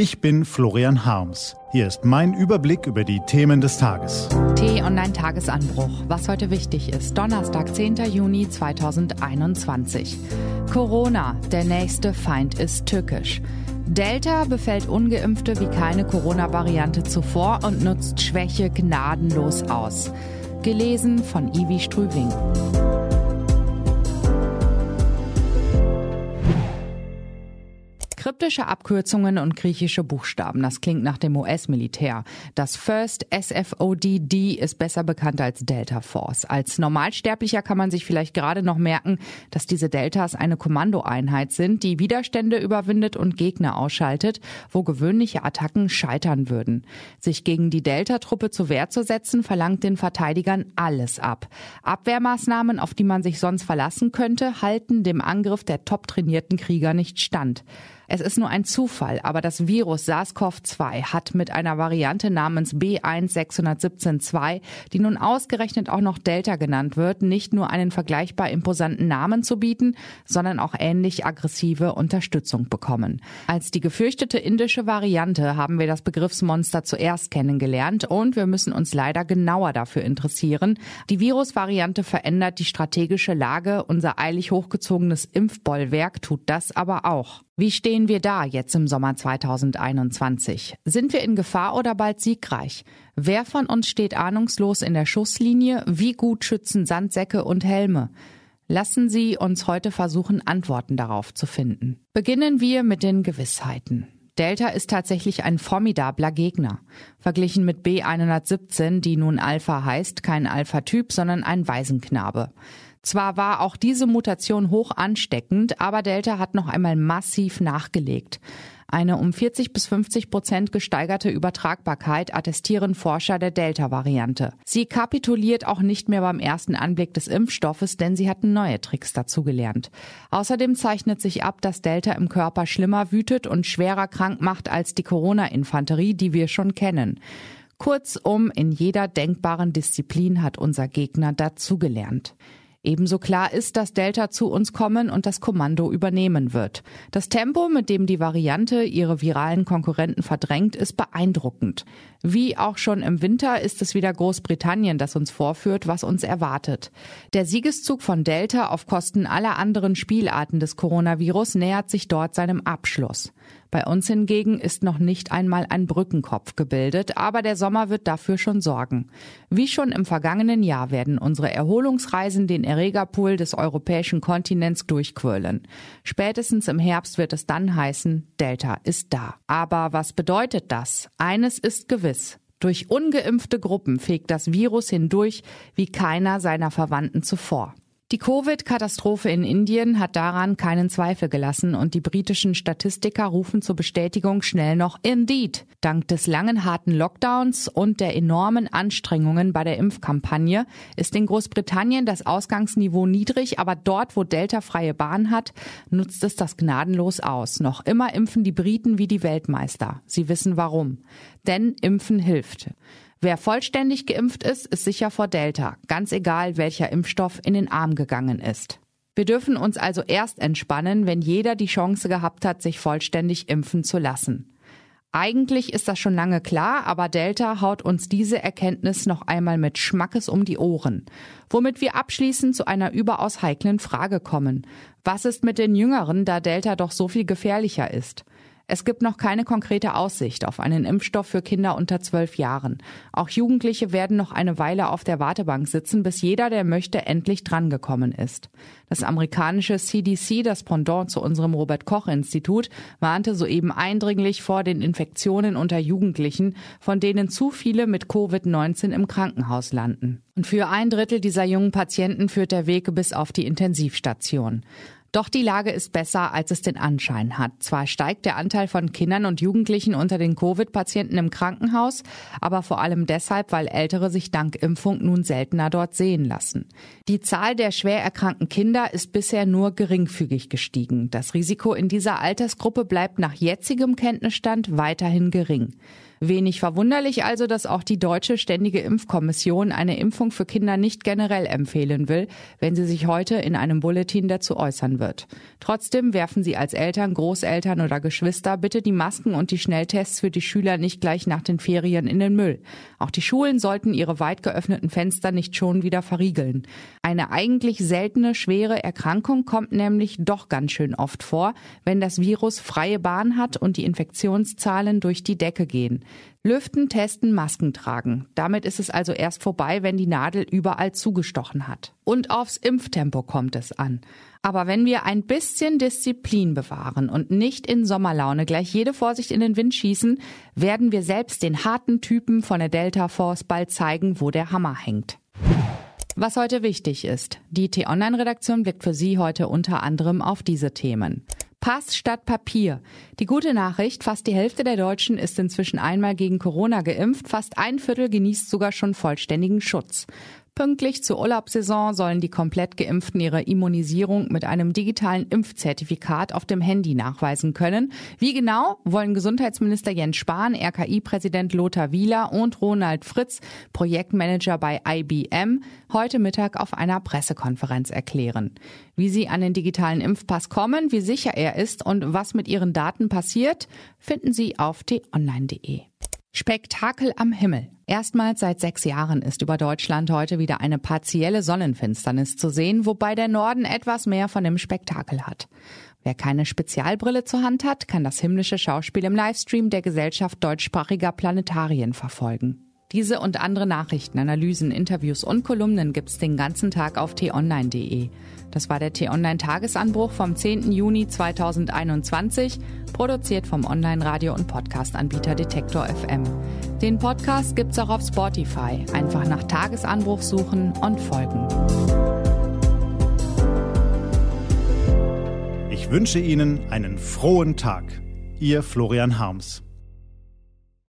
Ich bin Florian Harms. Hier ist mein Überblick über die Themen des Tages. T-Online-Tagesanbruch. Was heute wichtig ist. Donnerstag, 10. Juni 2021. Corona. Der nächste Feind ist tückisch. Delta befällt ungeimpfte wie keine Corona-Variante zuvor und nutzt Schwäche gnadenlos aus. Gelesen von Ivi Strübing. Kryptische Abkürzungen und griechische Buchstaben, das klingt nach dem US-Militär. Das First SFODD ist besser bekannt als Delta Force. Als Normalsterblicher kann man sich vielleicht gerade noch merken, dass diese Deltas eine Kommandoeinheit sind, die Widerstände überwindet und Gegner ausschaltet, wo gewöhnliche Attacken scheitern würden. Sich gegen die Delta-Truppe zur Wehr zu setzen, verlangt den Verteidigern alles ab. Abwehrmaßnahmen, auf die man sich sonst verlassen könnte, halten dem Angriff der top trainierten Krieger nicht stand. Es ist nur ein Zufall, aber das Virus SARS-CoV-2 hat mit einer Variante namens B16172, die nun ausgerechnet auch noch Delta genannt wird, nicht nur einen vergleichbar imposanten Namen zu bieten, sondern auch ähnlich aggressive Unterstützung bekommen. Als die gefürchtete indische Variante haben wir das Begriffsmonster zuerst kennengelernt und wir müssen uns leider genauer dafür interessieren. Die Virusvariante verändert die strategische Lage, unser eilig hochgezogenes Impfbollwerk tut das aber auch. Wie stehen wir da jetzt im Sommer 2021? Sind wir in Gefahr oder bald siegreich? Wer von uns steht ahnungslos in der Schusslinie? Wie gut schützen Sandsäcke und Helme? Lassen Sie uns heute versuchen, Antworten darauf zu finden. Beginnen wir mit den Gewissheiten. Delta ist tatsächlich ein formidabler Gegner. Verglichen mit B117, die nun Alpha heißt, kein Alpha-Typ, sondern ein Waisenknabe. Zwar war auch diese Mutation hoch ansteckend, aber Delta hat noch einmal massiv nachgelegt. Eine um 40 bis 50 Prozent gesteigerte Übertragbarkeit attestieren Forscher der Delta-Variante. Sie kapituliert auch nicht mehr beim ersten Anblick des Impfstoffes, denn sie hatten neue Tricks dazugelernt. Außerdem zeichnet sich ab, dass Delta im Körper schlimmer wütet und schwerer krank macht als die Corona-Infanterie, die wir schon kennen. Kurzum, in jeder denkbaren Disziplin hat unser Gegner dazugelernt. Ebenso klar ist, dass Delta zu uns kommen und das Kommando übernehmen wird. Das Tempo, mit dem die Variante ihre viralen Konkurrenten verdrängt, ist beeindruckend. Wie auch schon im Winter ist es wieder Großbritannien, das uns vorführt, was uns erwartet. Der Siegeszug von Delta auf Kosten aller anderen Spielarten des Coronavirus nähert sich dort seinem Abschluss. Bei uns hingegen ist noch nicht einmal ein Brückenkopf gebildet, aber der Sommer wird dafür schon sorgen. Wie schon im vergangenen Jahr werden unsere Erholungsreisen den Erregerpool des europäischen Kontinents durchquirlen. Spätestens im Herbst wird es dann heißen, Delta ist da. Aber was bedeutet das? Eines ist gewiss. Durch ungeimpfte Gruppen fegt das Virus hindurch wie keiner seiner Verwandten zuvor. Die Covid-Katastrophe in Indien hat daran keinen Zweifel gelassen und die britischen Statistiker rufen zur Bestätigung schnell noch Indeed. Dank des langen harten Lockdowns und der enormen Anstrengungen bei der Impfkampagne ist in Großbritannien das Ausgangsniveau niedrig, aber dort, wo Delta freie Bahn hat, nutzt es das gnadenlos aus. Noch immer impfen die Briten wie die Weltmeister. Sie wissen warum. Denn Impfen hilft. Wer vollständig geimpft ist, ist sicher vor Delta, ganz egal, welcher Impfstoff in den Arm gegangen ist. Wir dürfen uns also erst entspannen, wenn jeder die Chance gehabt hat, sich vollständig impfen zu lassen. Eigentlich ist das schon lange klar, aber Delta haut uns diese Erkenntnis noch einmal mit Schmackes um die Ohren. Womit wir abschließend zu einer überaus heiklen Frage kommen. Was ist mit den Jüngeren, da Delta doch so viel gefährlicher ist? Es gibt noch keine konkrete Aussicht auf einen Impfstoff für Kinder unter zwölf Jahren. Auch Jugendliche werden noch eine Weile auf der Wartebank sitzen, bis jeder, der möchte, endlich drangekommen ist. Das amerikanische CDC, das Pendant zu unserem Robert Koch Institut, warnte soeben eindringlich vor den Infektionen unter Jugendlichen, von denen zu viele mit Covid-19 im Krankenhaus landen. Und für ein Drittel dieser jungen Patienten führt der Weg bis auf die Intensivstation. Doch die Lage ist besser, als es den Anschein hat. Zwar steigt der Anteil von Kindern und Jugendlichen unter den Covid-Patienten im Krankenhaus, aber vor allem deshalb, weil Ältere sich dank Impfung nun seltener dort sehen lassen. Die Zahl der schwer erkrankten Kinder ist bisher nur geringfügig gestiegen. Das Risiko in dieser Altersgruppe bleibt nach jetzigem Kenntnisstand weiterhin gering. Wenig verwunderlich also, dass auch die Deutsche Ständige Impfkommission eine Impfung für Kinder nicht generell empfehlen will, wenn sie sich heute in einem Bulletin dazu äußern wird. Trotzdem werfen sie als Eltern, Großeltern oder Geschwister bitte die Masken und die Schnelltests für die Schüler nicht gleich nach den Ferien in den Müll. Auch die Schulen sollten ihre weit geöffneten Fenster nicht schon wieder verriegeln. Eine eigentlich seltene schwere Erkrankung kommt nämlich doch ganz schön oft vor, wenn das Virus freie Bahn hat und die Infektionszahlen durch die Decke gehen. Lüften, testen, Masken tragen. Damit ist es also erst vorbei, wenn die Nadel überall zugestochen hat. Und aufs Impftempo kommt es an. Aber wenn wir ein bisschen Disziplin bewahren und nicht in Sommerlaune gleich jede Vorsicht in den Wind schießen, werden wir selbst den harten Typen von der Delta Force bald zeigen, wo der Hammer hängt. Was heute wichtig ist. Die T-Online-Redaktion blickt für Sie heute unter anderem auf diese Themen. Pass statt Papier. Die gute Nachricht, fast die Hälfte der Deutschen ist inzwischen einmal gegen Corona geimpft, fast ein Viertel genießt sogar schon vollständigen Schutz. Pünktlich zur Urlaubssaison sollen die komplett Geimpften ihre Immunisierung mit einem digitalen Impfzertifikat auf dem Handy nachweisen können. Wie genau wollen Gesundheitsminister Jens Spahn, RKI-Präsident Lothar Wieler und Ronald Fritz, Projektmanager bei IBM, heute Mittag auf einer Pressekonferenz erklären. Wie sie an den digitalen Impfpass kommen, wie sicher er ist und was mit ihren Daten passiert, finden Sie auf t-online.de. Spektakel am Himmel. Erstmals seit sechs Jahren ist über Deutschland heute wieder eine partielle Sonnenfinsternis zu sehen, wobei der Norden etwas mehr von dem Spektakel hat. Wer keine Spezialbrille zur Hand hat, kann das himmlische Schauspiel im Livestream der Gesellschaft deutschsprachiger Planetarien verfolgen. Diese und andere Nachrichten, Analysen, Interviews und Kolumnen gibt's den ganzen Tag auf t-online.de. Das war der T-Online-Tagesanbruch vom 10. Juni 2021, produziert vom Online-Radio- und Podcast-Anbieter Detektor FM. Den Podcast gibt's auch auf Spotify. Einfach nach Tagesanbruch suchen und folgen. Ich wünsche Ihnen einen frohen Tag. Ihr Florian Harms.